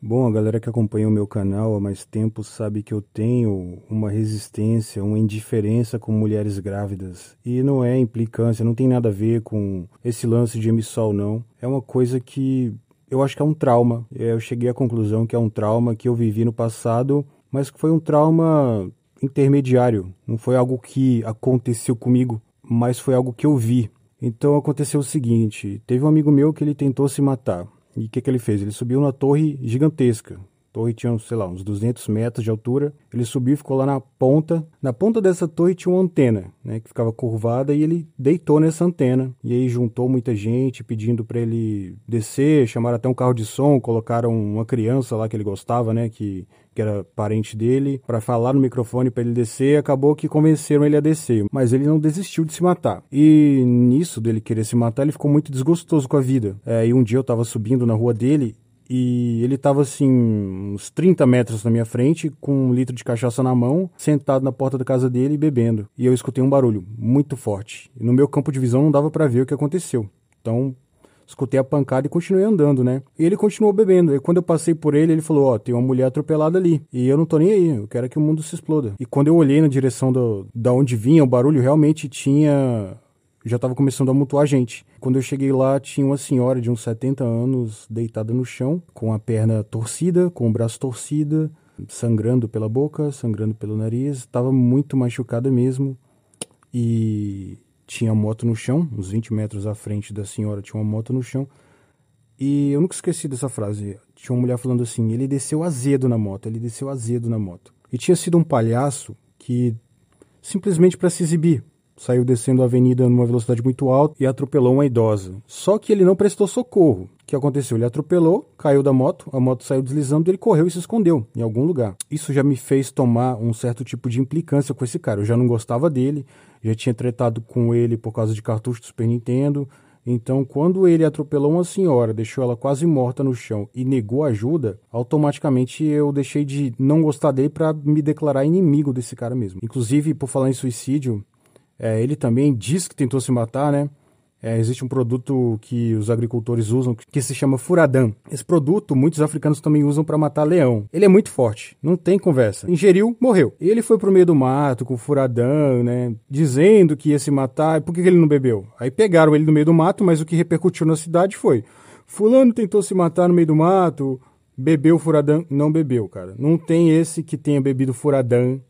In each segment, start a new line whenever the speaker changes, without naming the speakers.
Bom, a galera que acompanha o meu canal há mais tempo sabe que eu tenho uma resistência, uma indiferença com mulheres grávidas. E não é implicância, não tem nada a ver com esse lance de emissol, não. É uma coisa que eu acho que é um trauma. Eu cheguei à conclusão que é um trauma que eu vivi no passado, mas que foi um trauma intermediário. Não foi algo que aconteceu comigo, mas foi algo que eu vi. Então aconteceu o seguinte: teve um amigo meu que ele tentou se matar. E o que, que ele fez? Ele subiu na torre gigantesca. Torre tinha, sei lá, uns 200 metros de altura. Ele subiu e ficou lá na ponta. Na ponta dessa torre tinha uma antena, né, que ficava curvada e ele deitou nessa antena. E aí juntou muita gente pedindo para ele descer, chamaram até um carro de som, colocaram uma criança lá que ele gostava, né, que que era parente dele, para falar no microfone para ele descer, acabou que convenceram ele a descer, mas ele não desistiu de se matar. E nisso dele querer se matar, ele ficou muito desgostoso com a vida. É, e um dia eu tava subindo na rua dele e ele tava assim, uns 30 metros na minha frente, com um litro de cachaça na mão, sentado na porta da casa dele e bebendo. E eu escutei um barulho muito forte. E no meu campo de visão não dava para ver o que aconteceu. Então escutei a pancada e continuei andando, né? E ele continuou bebendo. E quando eu passei por ele, ele falou: Ó, oh, tem uma mulher atropelada ali. E eu não tô nem aí, eu quero que o mundo se exploda. E quando eu olhei na direção do, da onde vinha o barulho, realmente tinha. Já estava começando a mutuar gente. Quando eu cheguei lá, tinha uma senhora de uns 70 anos deitada no chão, com a perna torcida, com o braço torcido, sangrando pela boca, sangrando pelo nariz. Estava muito machucada mesmo. E tinha moto no chão, uns 20 metros à frente da senhora tinha uma moto no chão. E eu nunca esqueci dessa frase. Tinha uma mulher falando assim: ele desceu azedo na moto, ele desceu azedo na moto. E tinha sido um palhaço que, simplesmente para se exibir, saiu descendo a avenida numa velocidade muito alta e atropelou uma idosa. Só que ele não prestou socorro. O que aconteceu? Ele atropelou, caiu da moto, a moto saiu deslizando, ele correu e se escondeu em algum lugar. Isso já me fez tomar um certo tipo de implicância com esse cara. Eu já não gostava dele, já tinha tratado com ele por causa de cartucho do Super Nintendo. Então, quando ele atropelou uma senhora, deixou ela quase morta no chão e negou ajuda, automaticamente eu deixei de não gostar dele para me declarar inimigo desse cara mesmo. Inclusive, por falar em suicídio, é, ele também disse que tentou se matar, né? É, existe um produto que os agricultores usam que se chama furadã. Esse produto muitos africanos também usam para matar leão. Ele é muito forte, não tem conversa. Ingeriu, morreu. Ele foi pro meio do mato com o furadã, né? Dizendo que ia se matar. Por que ele não bebeu? Aí pegaram ele no meio do mato, mas o que repercutiu na cidade foi: Fulano tentou se matar no meio do mato, bebeu furadã. Não bebeu, cara. Não tem esse que tenha bebido furadã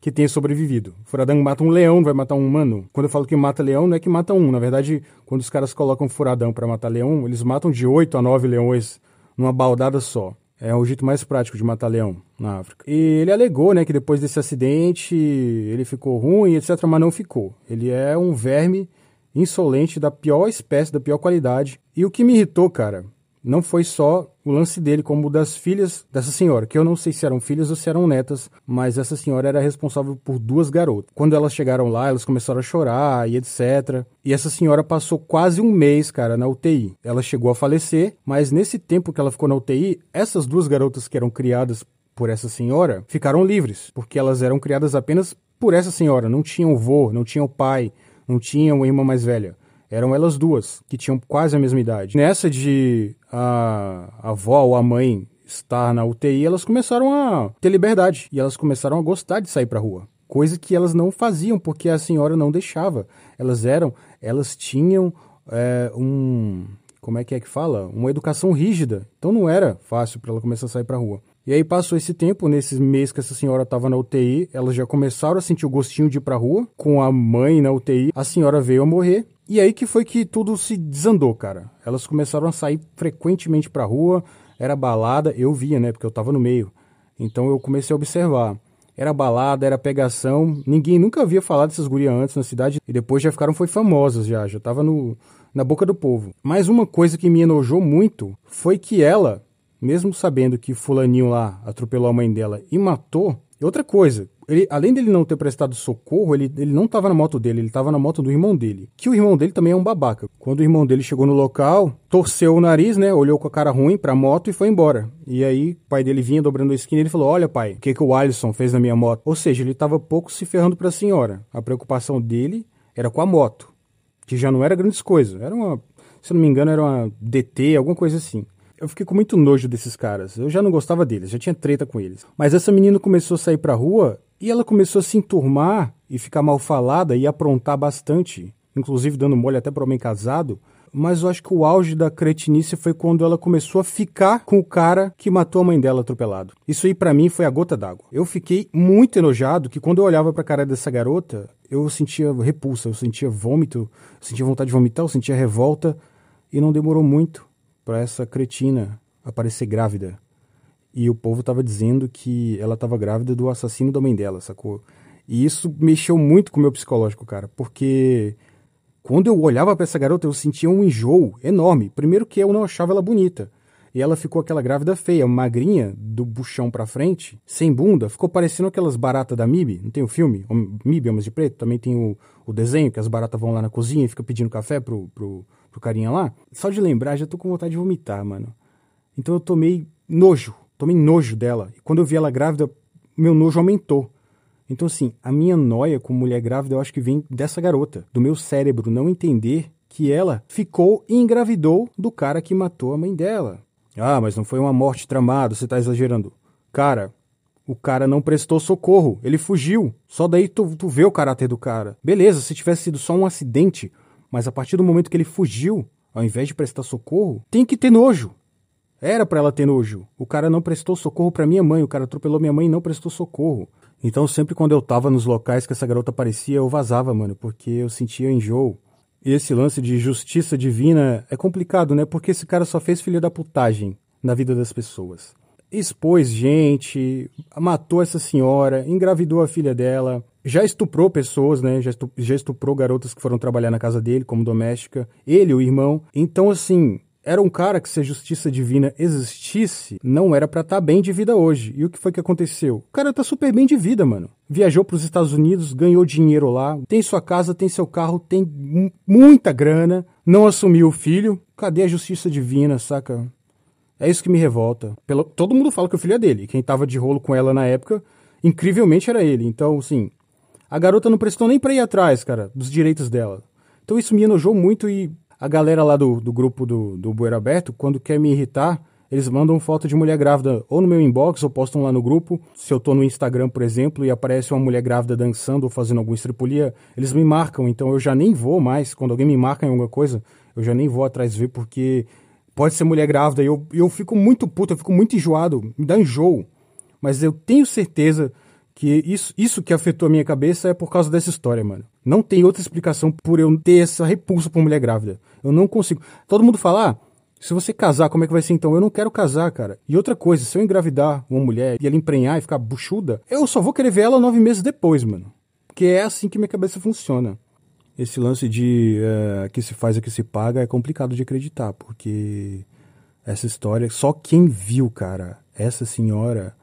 que tenha sobrevivido. Furadão mata um leão, vai matar um humano. Quando eu falo que mata leão, não é que mata um. Na verdade, quando os caras colocam Furadão para matar leão, eles matam de 8 a 9 leões numa baldada só. É o jeito mais prático de matar leão na África. E ele alegou, né, que depois desse acidente ele ficou ruim, etc, mas não ficou. Ele é um verme insolente da pior espécie, da pior qualidade. E o que me irritou, cara, não foi só o lance dele, como das filhas dessa senhora, que eu não sei se eram filhas ou se eram netas, mas essa senhora era responsável por duas garotas. Quando elas chegaram lá, elas começaram a chorar e etc. E essa senhora passou quase um mês, cara, na UTI. Ela chegou a falecer, mas nesse tempo que ela ficou na UTI, essas duas garotas que eram criadas por essa senhora ficaram livres, porque elas eram criadas apenas por essa senhora, não tinham vô, não tinham pai, não tinham irmã mais velha. Eram elas duas, que tinham quase a mesma idade. Nessa de a, a avó ou a mãe estar na UTI, elas começaram a ter liberdade e elas começaram a gostar de sair para rua. Coisa que elas não faziam porque a senhora não deixava. Elas eram, elas tinham é, um, como é que é que fala? Uma educação rígida. Então não era fácil para ela começar a sair para rua. E aí passou esse tempo, nesses meses que essa senhora estava na UTI, elas já começaram a sentir o gostinho de ir para rua, com a mãe na UTI. A senhora veio a morrer e aí que foi que tudo se desandou, cara. Elas começaram a sair frequentemente pra rua, era balada, eu via, né, porque eu tava no meio. Então eu comecei a observar. Era balada, era pegação, ninguém nunca havia falado dessas gurias antes na cidade e depois já ficaram foi famosas já, já tava no, na boca do povo. Mas uma coisa que me enojou muito foi que ela, mesmo sabendo que fulaninho lá atropelou a mãe dela e matou, e outra coisa, ele, além dele não ter prestado socorro, ele, ele não estava na moto dele, ele estava na moto do irmão dele. Que o irmão dele também é um babaca. Quando o irmão dele chegou no local, torceu o nariz, né? Olhou com a cara ruim pra moto e foi embora. E aí, o pai dele vinha dobrando a esquina e ele falou: Olha, pai, o que, que o Alisson fez na minha moto? Ou seja, ele estava pouco se ferrando pra senhora. A preocupação dele era com a moto, que já não era grandes coisas. Era uma, se não me engano, era uma DT, alguma coisa assim. Eu fiquei com muito nojo desses caras. Eu já não gostava deles, já tinha treta com eles. Mas essa menina começou a sair pra rua e ela começou a se enturmar e ficar mal falada e aprontar bastante, inclusive dando mole até para homem casado. Mas eu acho que o auge da cretinice foi quando ela começou a ficar com o cara que matou a mãe dela atropelado. Isso aí para mim foi a gota d'água. Eu fiquei muito enojado que quando eu olhava pra cara dessa garota, eu sentia repulsa, eu sentia vômito, eu sentia vontade de vomitar, eu sentia revolta e não demorou muito para essa cretina aparecer grávida. E o povo tava dizendo que ela tava grávida do assassino da mãe dela, sacou? E isso mexeu muito com o meu psicológico, cara, porque quando eu olhava para essa garota eu sentia um enjoo enorme. Primeiro que eu não achava ela bonita. E ela ficou aquela grávida feia, magrinha, do buchão pra frente, sem bunda, ficou parecendo aquelas baratas da MIB, não tem o filme? MIB, Homens de Preto, também tem o, o desenho, que as baratas vão lá na cozinha e ficam pedindo café pro, pro, pro carinha lá. Só de lembrar, já tô com vontade de vomitar, mano. Então eu tomei nojo, tomei nojo dela. E quando eu vi ela grávida, meu nojo aumentou. Então, assim, a minha noia com mulher grávida eu acho que vem dessa garota, do meu cérebro não entender que ela ficou e engravidou do cara que matou a mãe dela. Ah, mas não foi uma morte tramada, você tá exagerando. Cara, o cara não prestou socorro, ele fugiu. Só daí tu, tu vê o caráter do cara. Beleza, se tivesse sido só um acidente, mas a partir do momento que ele fugiu, ao invés de prestar socorro, tem que ter nojo. Era para ela ter nojo. O cara não prestou socorro para minha mãe, o cara atropelou minha mãe e não prestou socorro. Então sempre quando eu tava nos locais que essa garota aparecia, eu vazava, mano, porque eu sentia enjoo. Esse lance de justiça divina é complicado, né? Porque esse cara só fez filha da putagem na vida das pessoas. Expôs gente, matou essa senhora, engravidou a filha dela, já estuprou pessoas, né? Já estuprou, já estuprou garotas que foram trabalhar na casa dele como doméstica. Ele, o irmão. Então, assim, era um cara que se a justiça divina existisse, não era para estar tá bem de vida hoje. E o que foi que aconteceu? O cara tá super bem de vida, mano. Viajou para os Estados Unidos, ganhou dinheiro lá, tem sua casa, tem seu carro, tem muita grana, não assumiu o filho. Cadê a justiça divina, saca? É isso que me revolta. Pelo... Todo mundo fala que o filho é dele. Quem tava de rolo com ela na época, incrivelmente era ele. Então, assim, a garota não prestou nem pra ir atrás, cara, dos direitos dela. Então isso me enojou muito e a galera lá do, do grupo do, do Bueiro Aberto, quando quer me irritar, eles mandam foto de mulher grávida ou no meu inbox ou postam lá no grupo. Se eu tô no Instagram, por exemplo, e aparece uma mulher grávida dançando ou fazendo alguma estripulia, eles me marcam. Então eu já nem vou mais. Quando alguém me marca em alguma coisa, eu já nem vou atrás ver porque pode ser mulher grávida. E eu, eu fico muito puto, eu fico muito enjoado, me dá enjoo. Mas eu tenho certeza que isso, isso que afetou a minha cabeça é por causa dessa história, mano. Não tem outra explicação por eu ter essa repulsa por mulher grávida. Eu não consigo. Todo mundo fala, ah, se você casar, como é que vai ser então? Eu não quero casar, cara. E outra coisa, se eu engravidar uma mulher e ela emprenhar e ficar buchuda, eu só vou querer ver ela nove meses depois, mano. Porque é assim que minha cabeça funciona. Esse lance de uh, que se faz e que se paga é complicado de acreditar, porque essa história, só quem viu, cara, essa senhora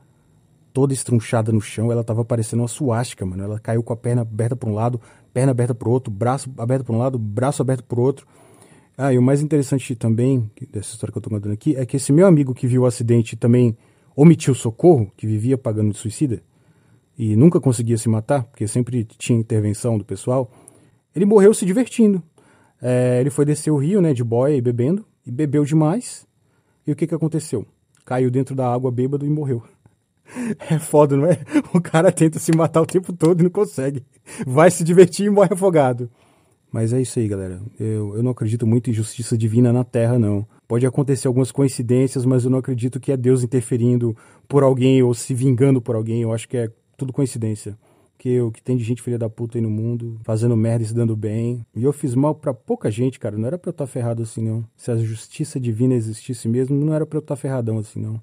toda estrunchada no chão, ela tava parecendo uma suástica, mano. Ela caiu com a perna aberta para um lado, perna aberta para o outro, braço aberto para um lado, braço aberto para o outro. Ah, e o mais interessante também dessa história que eu tô contando aqui é que esse meu amigo que viu o acidente também omitiu socorro, que vivia pagando de suicida e nunca conseguia se matar, porque sempre tinha intervenção do pessoal. Ele morreu se divertindo. É, ele foi descer o rio, né, de boia e bebendo, e bebeu demais. E o que que aconteceu? Caiu dentro da água bêbado e morreu. É foda, não é? O cara tenta se matar o tempo todo e não consegue. Vai se divertir e morre afogado. Mas é isso aí, galera. Eu, eu não acredito muito em justiça divina na Terra, não. Pode acontecer algumas coincidências, mas eu não acredito que é Deus interferindo por alguém ou se vingando por alguém. Eu acho que é tudo coincidência. Que o que tem de gente filha da puta aí no mundo, fazendo merda e se dando bem. E eu fiz mal para pouca gente, cara. Não era pra eu estar tá ferrado assim, não. Se a justiça divina existisse mesmo, não era pra eu estar tá ferradão assim, não.